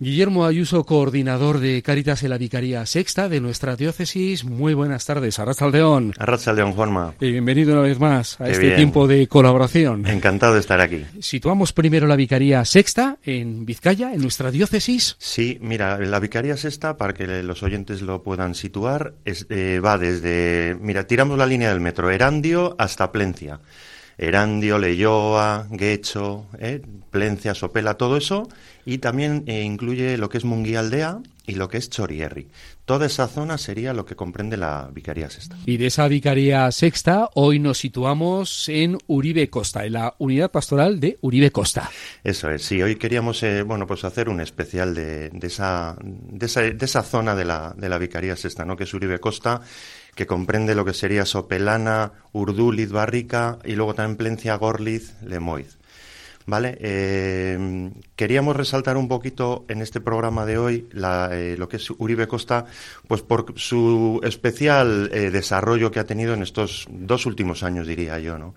Guillermo Ayuso, coordinador de Cáritas en la Vicaría Sexta de nuestra diócesis. Muy buenas tardes, Arrachaldeón. Arrachaldeón, Juanma. Y bienvenido una vez más a este tiempo de colaboración. Encantado de estar aquí. Situamos primero la Vicaría Sexta en Vizcaya, en nuestra diócesis. Sí, mira, la Vicaría Sexta, para que los oyentes lo puedan situar, eh, va desde, mira, tiramos la línea del metro Erandio hasta Plencia. Erandio, Leyoa, Guecho, eh, Plencia, Sopela, todo eso, y también eh, incluye lo que es Munguialdea y lo que es Chorierri. Toda esa zona sería lo que comprende la Vicaría Sexta. Y de esa Vicaría Sexta, hoy nos situamos en Uribe Costa, en la unidad pastoral de Uribe Costa. Eso es, sí, hoy queríamos eh, bueno, pues hacer un especial de, esa, de, esa, de esa zona de la, de la Vicaría Sexta, ¿no? que es Uribe Costa que comprende lo que sería Sopelana, Urduliz, Barrica y luego también Plencia, Gorliz, Lemoiz. ¿Vale? Eh, queríamos resaltar un poquito en este programa de hoy eh, lo que es Uribe Costa, pues por su especial eh, desarrollo que ha tenido en estos dos últimos años, diría yo, ¿no?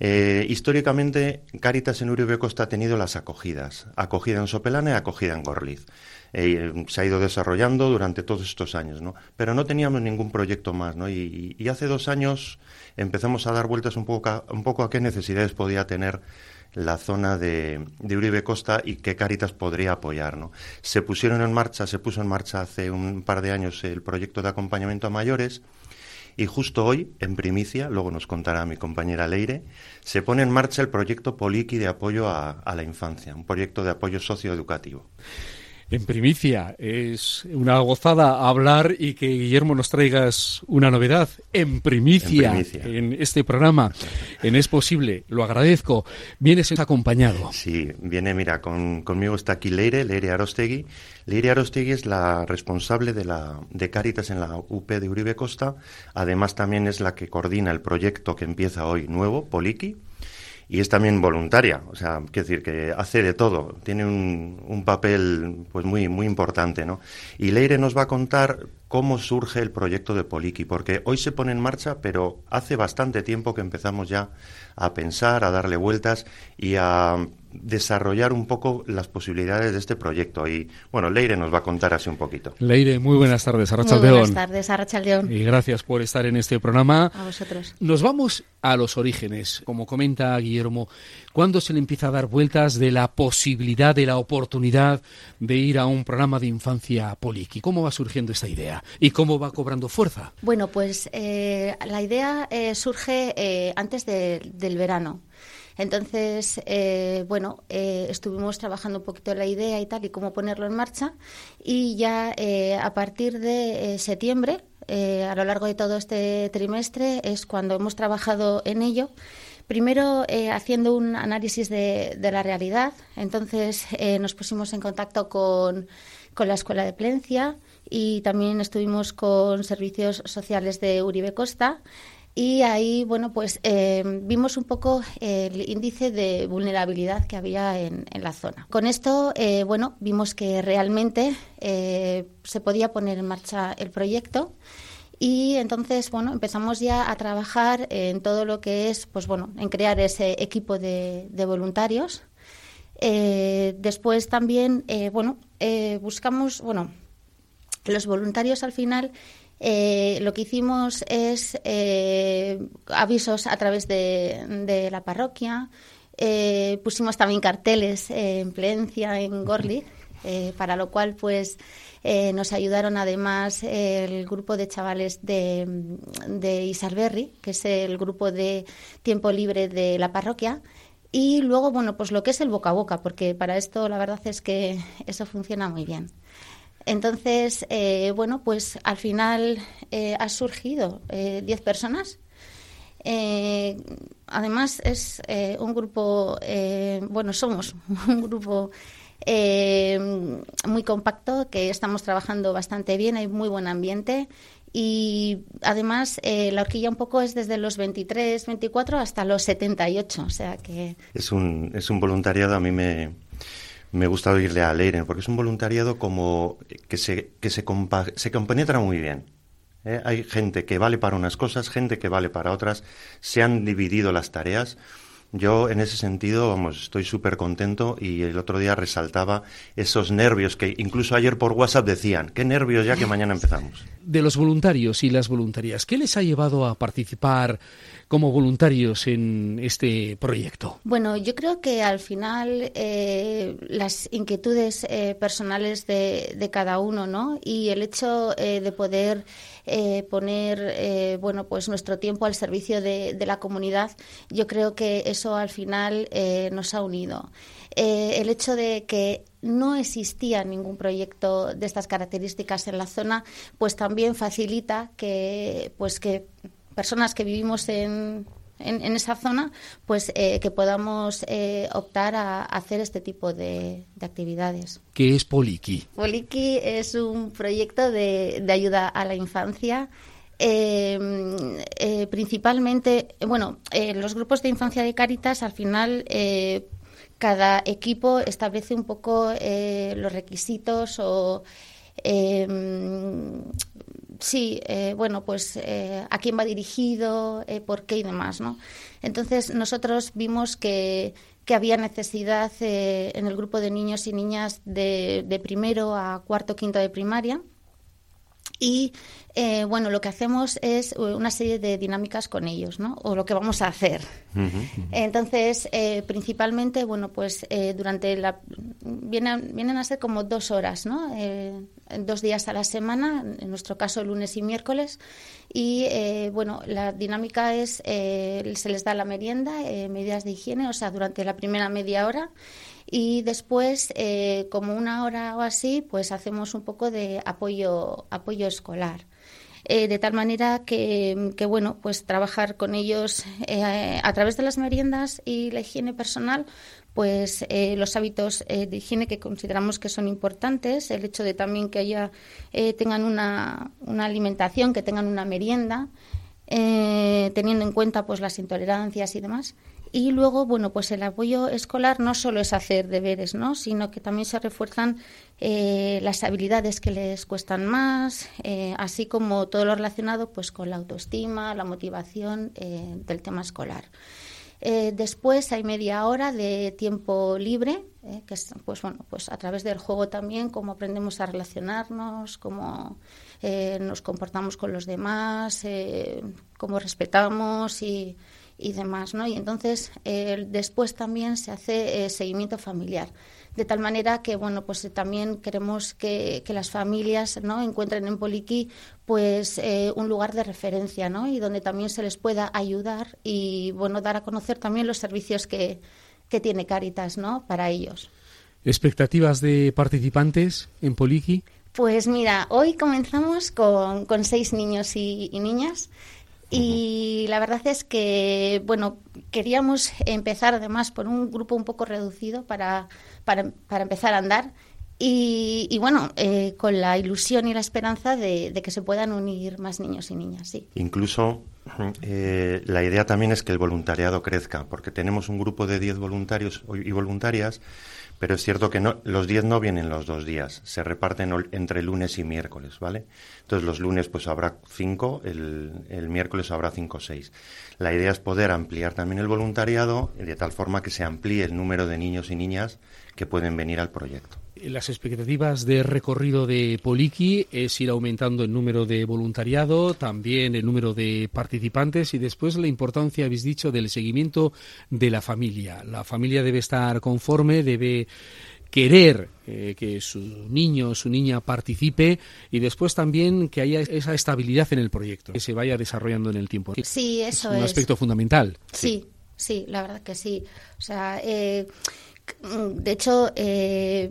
Históricamente, Caritas en Uribe Costa ha tenido las acogidas, acogida en Sopelana y acogida en Gorliz. Eh, se ha ido desarrollando durante todos estos años, ¿no? Pero no teníamos ningún proyecto más, ¿no? Y, hace dos años empezamos a dar vueltas un poco a, qué necesidades podía tener la zona de, de, Uribe Costa y qué Caritas podría apoyar. ¿no? Se pusieron en marcha, se puso en marcha hace un par de años el proyecto de acompañamiento a mayores y justo hoy, en primicia, luego nos contará mi compañera Leire, se pone en marcha el proyecto Poliki de apoyo a, a la infancia, un proyecto de apoyo socioeducativo en primicia. Es una gozada hablar y que Guillermo nos traigas una novedad en primicia en, este programa. En Es Posible, lo agradezco. Vienes acompañado. Sí, viene, mira, conmigo está aquí Leire, Leire Arostegui. Leire Arostegui es la responsable de, la, de Cáritas en la UP de Uribe Costa. Además, también es la que coordina el proyecto que empieza hoy nuevo, Poliki y es también voluntaria, o sea, quiero decir que hace de todo, tiene un, un, papel pues muy muy importante, ¿no? Y Leire nos va a contar cómo surge el proyecto de Poliki, porque hoy se pone en marcha, pero hace bastante tiempo que empezamos ya a pensar, a darle vueltas y a desarrollar un poco las posibilidades de este proyecto. Y bueno, Leire nos va a contar así un poquito. Leire, muy buenas tardes, Arrachaldeón. Muy buenas tardes, Arrachaldeón. Y gracias por estar en este programa. A vosotros. Nos vamos a los orígenes. Como comenta Guillermo, ¿cuándo se le empieza a dar vueltas de la posibilidad, de la oportunidad de ir a un programa de infancia Poliki? ¿Cómo va surgiendo esta idea? ¿Y cómo va cobrando fuerza? Bueno, pues eh, la idea eh, surge eh, antes del verano. Entonces, bueno, estuvimos trabajando un poquito la idea y tal y cómo ponerlo en marcha y ya a partir de septiembre, a lo largo de todo este trimestre, es cuando hemos trabajado en ello. Primero haciendo un análisis de, la realidad, entonces nos pusimos en contacto con, con la Escuela de Plencia y también estuvimos con servicios sociales de Uribe Costa y ahí, bueno, pues eh, vimos un poco el índice de vulnerabilidad que había en, la zona. Con esto, eh, bueno, vimos que realmente eh, se podía poner en marcha el proyecto y entonces, bueno, empezamos ya a trabajar en todo lo que es, pues bueno, en crear ese equipo de, de voluntarios. después también, bueno, buscamos, bueno, los voluntarios al final eh, lo que hicimos es eh, avisos a través de, la parroquia. Eh, pusimos también carteles en Plencia, en Gorlitz, para lo cual pues nos ayudaron además el grupo de chavales de, de Isalberri, que es el grupo de tiempo libre de la parroquia. Y luego, bueno, pues lo que es el boca a boca, porque para esto la verdad es que eso funciona muy bien. Entonces, eh, bueno, pues al final eh, ha surgido 10 eh, personas. además, es un grupo, bueno, somos un grupo muy compacto que estamos trabajando bastante bien, hay muy buen ambiente y además la horquilla un poco es desde los 23, 24 hasta los 78, o sea que... Es un, es un voluntariado, a mí me, me gusta oírle a Leire, porque es un voluntariado como que se, que se, se compenetra muy bien. ¿eh? Hay gente que vale para unas cosas, gente que vale para otras, se han dividido las tareas Yo en ese sentido, vamos, estoy súper contento y el otro día resaltaba esos nervios que incluso ayer por WhatsApp decían, qué nervios ya que mañana empezamos. De los voluntarios y las voluntarias, ¿qué les ha llevado a participar como voluntarios en este proyecto? Bueno, yo creo que al final eh, las inquietudes eh, personales de, cada uno, ¿no? Y el hecho eh, de poder poner, bueno, pues nuestro tiempo al servicio de, la comunidad, yo creo que eso al final nos ha unido. el hecho de que no existía ningún proyecto de estas características en la zona, pues también facilita que, pues que personas que vivimos en, en, esa zona, pues eh, que podamos eh, optar a, hacer este tipo de, actividades. ¿Qué es Poliki? Poliki es un proyecto de, de ayuda a la infancia. Eh, principalmente, bueno, los grupos de infancia de Caritas al final cada equipo establece un poco los requisitos o sí, eh, bueno, pues eh, a quién va dirigido, eh, por qué y demás, ¿no? Entonces nosotros vimos que, que había necesidad en el grupo de niños y niñas de, de primero a cuarto, quinto de primaria y eh, bueno, lo que hacemos es eh, una serie de dinámicas con ellos, ¿no? O lo que vamos a hacer. Entonces, eh, principalmente, bueno, pues durante la vienen, vienen a ser como dos horas, ¿no? Dos días a la semana, en nuestro caso lunes y miércoles. Y bueno, la dinámica es se les da la merienda, medidas de higiene, o sea, durante la primera media hora y después, eh, como una hora o así, pues hacemos un poco de apoyo, apoyo escolar. Eh, de tal manera que, que, bueno, pues trabajar con ellos eh, a través de las meriendas y la higiene personal, pues los hábitos de higiene que consideramos que son importantes, el hecho de también que haya tengan una, una alimentación, que tengan una merienda, teniendo en cuenta pues las intolerancias y demás y luego, bueno, pues el apoyo escolar no solo es hacer deberes, ¿no? Sino que también se refuerzan eh, las habilidades que les cuestan más, eh, así como todo lo relacionado pues con la autoestima, la motivación eh, del tema escolar. después hay media hora de tiempo libre, que es, pues bueno, pues a través del juego también, cómo aprendemos a relacionarnos, cómo nos comportamos con los demás, cómo respetamos y y demás, ¿no? Y entonces eh, después también se hace eh, seguimiento familiar, de tal manera que, bueno, pues eh, también queremos que, las familias, ¿no? Encuentren en Poliquí, pues un lugar de referencia, ¿no? Y donde también se les pueda ayudar y, bueno, dar a conocer también los servicios que, que tiene Caritas, ¿no? Para ellos. ¿Expectativas de participantes en Poliqui? Pues mira, hoy comenzamos con, con seis niños y, y niñas. Y la verdad es que, bueno, queríamos empezar además por un grupo un poco reducido para, para, para empezar a andar. Y, y bueno, eh, con la ilusión y la esperanza de, de, que se puedan unir más niños y niñas, sí. Incluso eh, la idea también es que el voluntariado crezca, porque tenemos un grupo de 10 voluntarios y voluntarias pero es cierto que no, los 10 no vienen los dos días, se reparten entre lunes y miércoles, ¿vale? Entonces los lunes pues habrá 5, el, el, miércoles habrá 5 o 6. La idea es poder ampliar también el voluntariado de tal forma que se amplíe el número de niños y niñas que pueden venir al proyecto. Las expectativas de recorrido de Poliki es ir aumentando el número de voluntariado, también el número de participantes y después la importancia, habéis dicho, del seguimiento de la familia. La familia debe estar conforme, debe querer eh, que su niño o su niña participe y después también que haya esa estabilidad en el proyecto, que se vaya desarrollando en el tiempo. Sí, eso es. Un aspecto fundamental. Sí, sí, la verdad que sí. O sea, eh, de hecho, eh,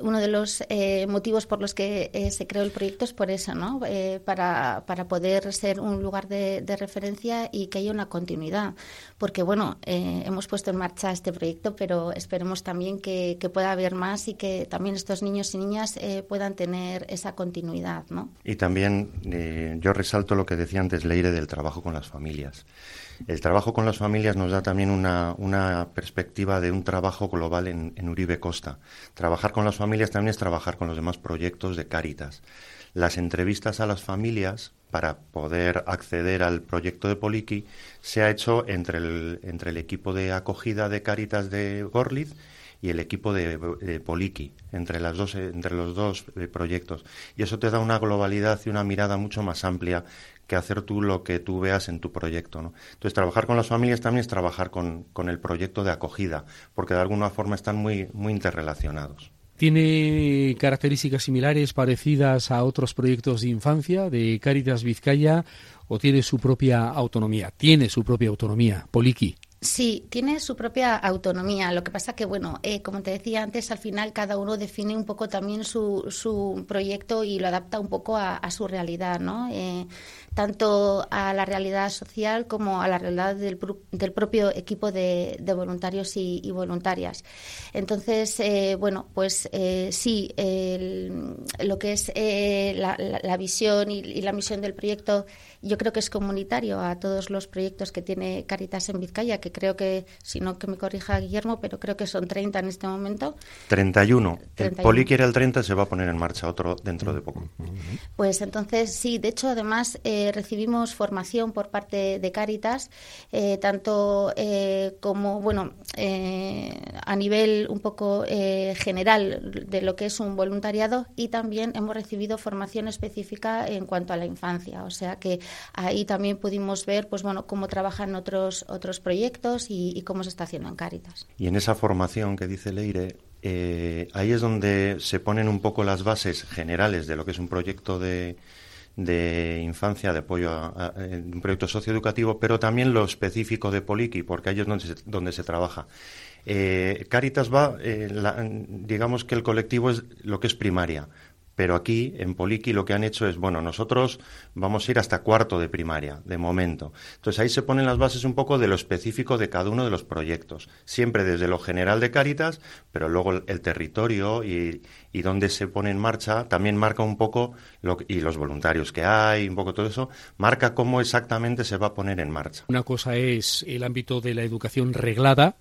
uno de los eh, motivos por los que eh, se creó el proyecto es por eso, ¿no? Para, para, poder ser un lugar de, referencia y que haya una continuidad. Porque, bueno, hemos puesto en marcha este proyecto, pero esperemos también que, que, pueda haber más y que también estos niños y niñas puedan tener esa continuidad, ¿no? Y también yo resalto lo que decía antes Leire del trabajo con las familias. El trabajo con las familias nos da también una, una perspectiva de un trabajo global en, en Uribe Costa. Trabajar con las familias también es trabajar con los demás proyectos de Cáritas. Las entrevistas a las familias para poder acceder al proyecto de Poliki se ha hecho entre el, entre el equipo de acogida de Cáritas de Gorlitz y el equipo de, Poliki, entre, las dos, entre los dos eh, proyectos. Y eso te da una globalidad y una mirada mucho más amplia que hacer tú lo que tú veas en tu proyecto. ¿no? Entonces, trabajar con las familias también es trabajar con, con el proyecto de acogida, porque de alguna forma están muy, muy interrelacionados. ¿Tiene características similares, parecidas a otros proyectos de infancia de Cáritas Vizcaya o tiene su propia autonomía? Tiene su propia autonomía, Poliki. Sí, tiene su propia autonomía. Lo que pasa que, bueno, eh, como te decía antes, al final cada uno define un poco también su, su proyecto y lo adapta un poco a, su realidad, ¿no? Eh, tanto a la realidad social como a la realidad del, propio equipo de, voluntarios y, voluntarias. Entonces, eh, bueno, pues sí, lo que es la, visión y, y la misión del proyecto yo creo que es comunitario a todos los proyectos que tiene Caritas en Vizcaya, que creo que, si no que me corrija Guillermo, pero creo que son 30 en este momento. 31. El Poli quiere el 30, se va a poner en marcha otro dentro de poco. Pues entonces, sí, de hecho, además eh, recibimos formación por parte de Caritas, eh, tanto eh, como, bueno, a nivel un poco general de lo que es un voluntariado y también hemos recibido formación específica en cuanto a la infancia. O sea que ahí también pudimos ver pues bueno cómo trabajan otros otros proyectos y, cómo se está haciendo en Cáritas. Y en esa formación que dice Leire, eh, ahí es donde se ponen un poco las bases generales de lo que es un proyecto de, infancia, de apoyo a, un proyecto socioeducativo, pero también lo específico de Poliki, porque ahí es donde se, donde se trabaja. Eh, Caritas va, eh, digamos que el colectivo es lo que es primaria, pero aquí, en Poliki, lo que han hecho es, bueno, nosotros vamos a ir hasta cuarto de primaria, de momento. Entonces ahí se ponen las bases un poco de lo específico de cada uno de los proyectos. Siempre desde lo general de Cáritas, pero luego el, territorio y, y dónde se pone en marcha también marca un poco, lo, y los voluntarios que hay, un poco todo eso, marca cómo exactamente se va a poner en marcha. Una cosa es el ámbito de la educación reglada,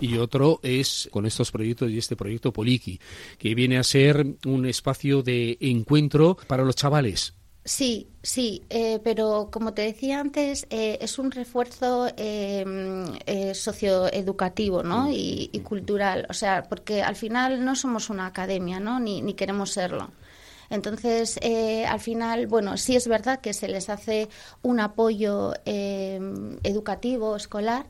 y otro es con estos proyectos y este proyecto Poliki, que viene a ser un espacio de encuentro para los chavales. Sí, sí, eh, pero como te decía antes, eh, es un refuerzo em, eh, socioeducativo ¿no? Y, y, cultural, o sea, porque al final no somos una academia, ¿no? Ni, ni queremos serlo. Entonces, eh, al final, bueno, sí es verdad que se les hace un apoyo em, educativo, escolar,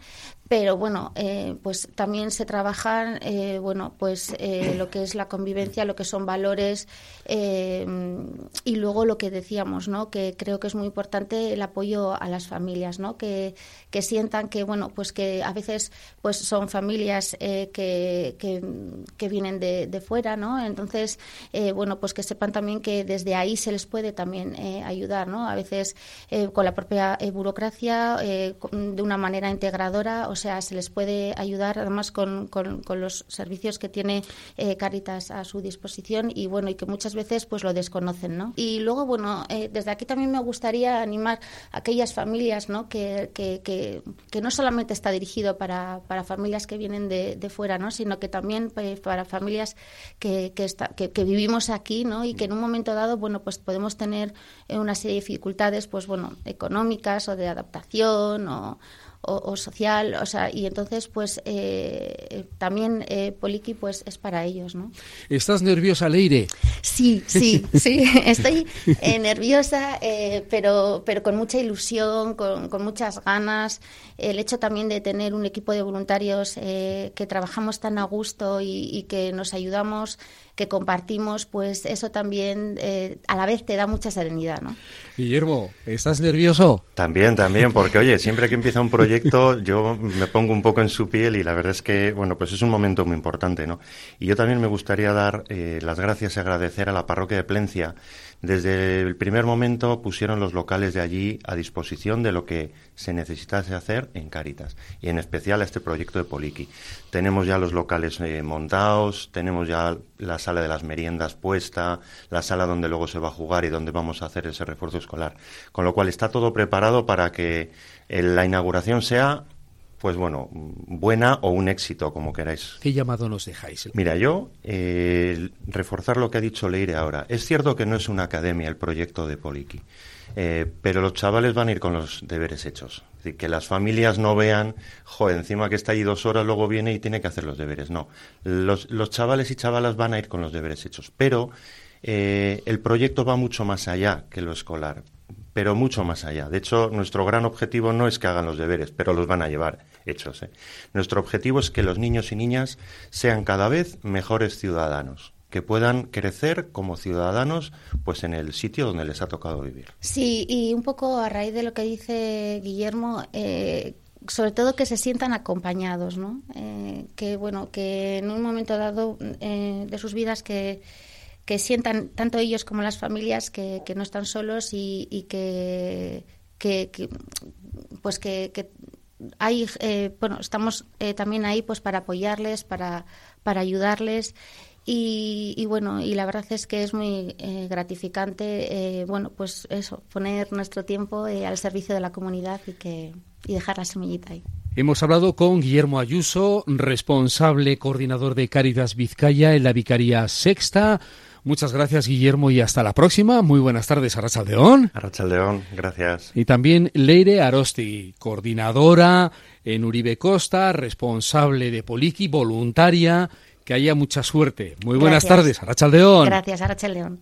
pero bueno, eh, pues también se trabajan, eh, bueno, pues eh, lo que es la convivencia, lo que son valores y luego lo que decíamos, ¿no? Que creo que es muy importante el apoyo a las familias, ¿no? Que, que sientan que, bueno, pues que a veces pues son familias que, que, vienen de, de, fuera, ¿no? Entonces, bueno, pues que sepan también que desde ahí se les puede también ayudar, ¿no? A veces con la propia burocracia, de una manera integradora, o sea, se les puede ayudar además con, con, los servicios que tiene eh, Caritas a su disposición y bueno, y que muchas veces pues lo desconocen, ¿no? Y luego, bueno, eh, desde aquí también me gustaría animar a aquellas familias, ¿no? Que, que, que, no solamente está dirigido para, para familias que vienen de, de fuera, ¿no? Sino que también pues, para familias que, que, está, que, vivimos aquí, ¿no? Y que en un momento dado, bueno, pues podemos tener una serie de dificultades, pues bueno, económicas o de adaptación o o, social, o sea, y entonces pues eh, también eh, Poliki pues es para ellos, ¿no? ¿Estás nerviosa, Leire? Sí, sí, sí, estoy eh, nerviosa, pero, pero con mucha ilusión, con, con, muchas ganas. El hecho también de tener un equipo de voluntarios que trabajamos tan a gusto y, y que nos ayudamos que compartimos, pues eso también eh, a la vez te da mucha serenidad, ¿no? Guillermo, ¿estás nervioso? También, también, porque oye, siempre que empieza un proyecto yo me pongo un poco en su piel y la verdad es que, bueno, pues es un momento muy importante, ¿no? Y yo también me gustaría dar eh, las gracias y agradecer a la parroquia de Plencia desde el primer momento pusieron los locales de allí a disposición de lo que se necesitase hacer en Cáritas y en especial a este proyecto de Poliki. Tenemos ya los locales eh, montados, tenemos ya la sala de las meriendas puesta, la sala donde luego se va a jugar y donde vamos a hacer ese refuerzo escolar. Con lo cual está todo preparado para que eh, la inauguración sea pues bueno, buena o un éxito, como queráis. ¿Qué llamado nos dejáis? Mira, yo eh, reforzar lo que ha dicho Leire ahora. Es cierto que no es una academia el proyecto de Poliki, eh, pero los chavales van a ir con los deberes hechos. Que las familias no vean, joder, encima que está ahí dos horas, luego viene y tiene que hacer los deberes. No, los, los chavales y chavalas van a ir con los deberes hechos, pero eh, el proyecto va mucho más allá que lo escolar, pero mucho más allá. De hecho, nuestro gran objetivo no es que hagan los deberes, pero los van a llevar hechos. ¿eh? Nuestro objetivo es que los niños y niñas sean cada vez mejores ciudadanos que puedan crecer como ciudadanos pues en el sitio donde les ha tocado vivir. Sí, y un poco a raíz de lo que dice Guillermo, eh, sobre todo que se sientan acompañados, ¿no? que bueno, que en un momento dado de sus vidas que que sientan tanto ellos como las familias que, no están solos y, que, pues que, hay eh, bueno estamos eh, también ahí pues para apoyarles para para ayudarles y, bueno y la verdad es que es muy eh, gratificante bueno pues eso poner nuestro tiempo al servicio de la comunidad y que y dejar la semillita ahí Hemos hablado con Guillermo Ayuso, responsable coordinador de Cáritas Vizcaya en la Vicaría Sexta. Muchas gracias, Guillermo, y hasta la próxima. Muy buenas tardes, Arrachaldeón. Arrachaldeón, gracias. Y también Leire Arosti, coordinadora en Uribe Costa, responsable de Poliki, voluntaria. Que haya mucha suerte. Muy buenas tardes, Arrachaldeón. Gracias, Arrachaldeón.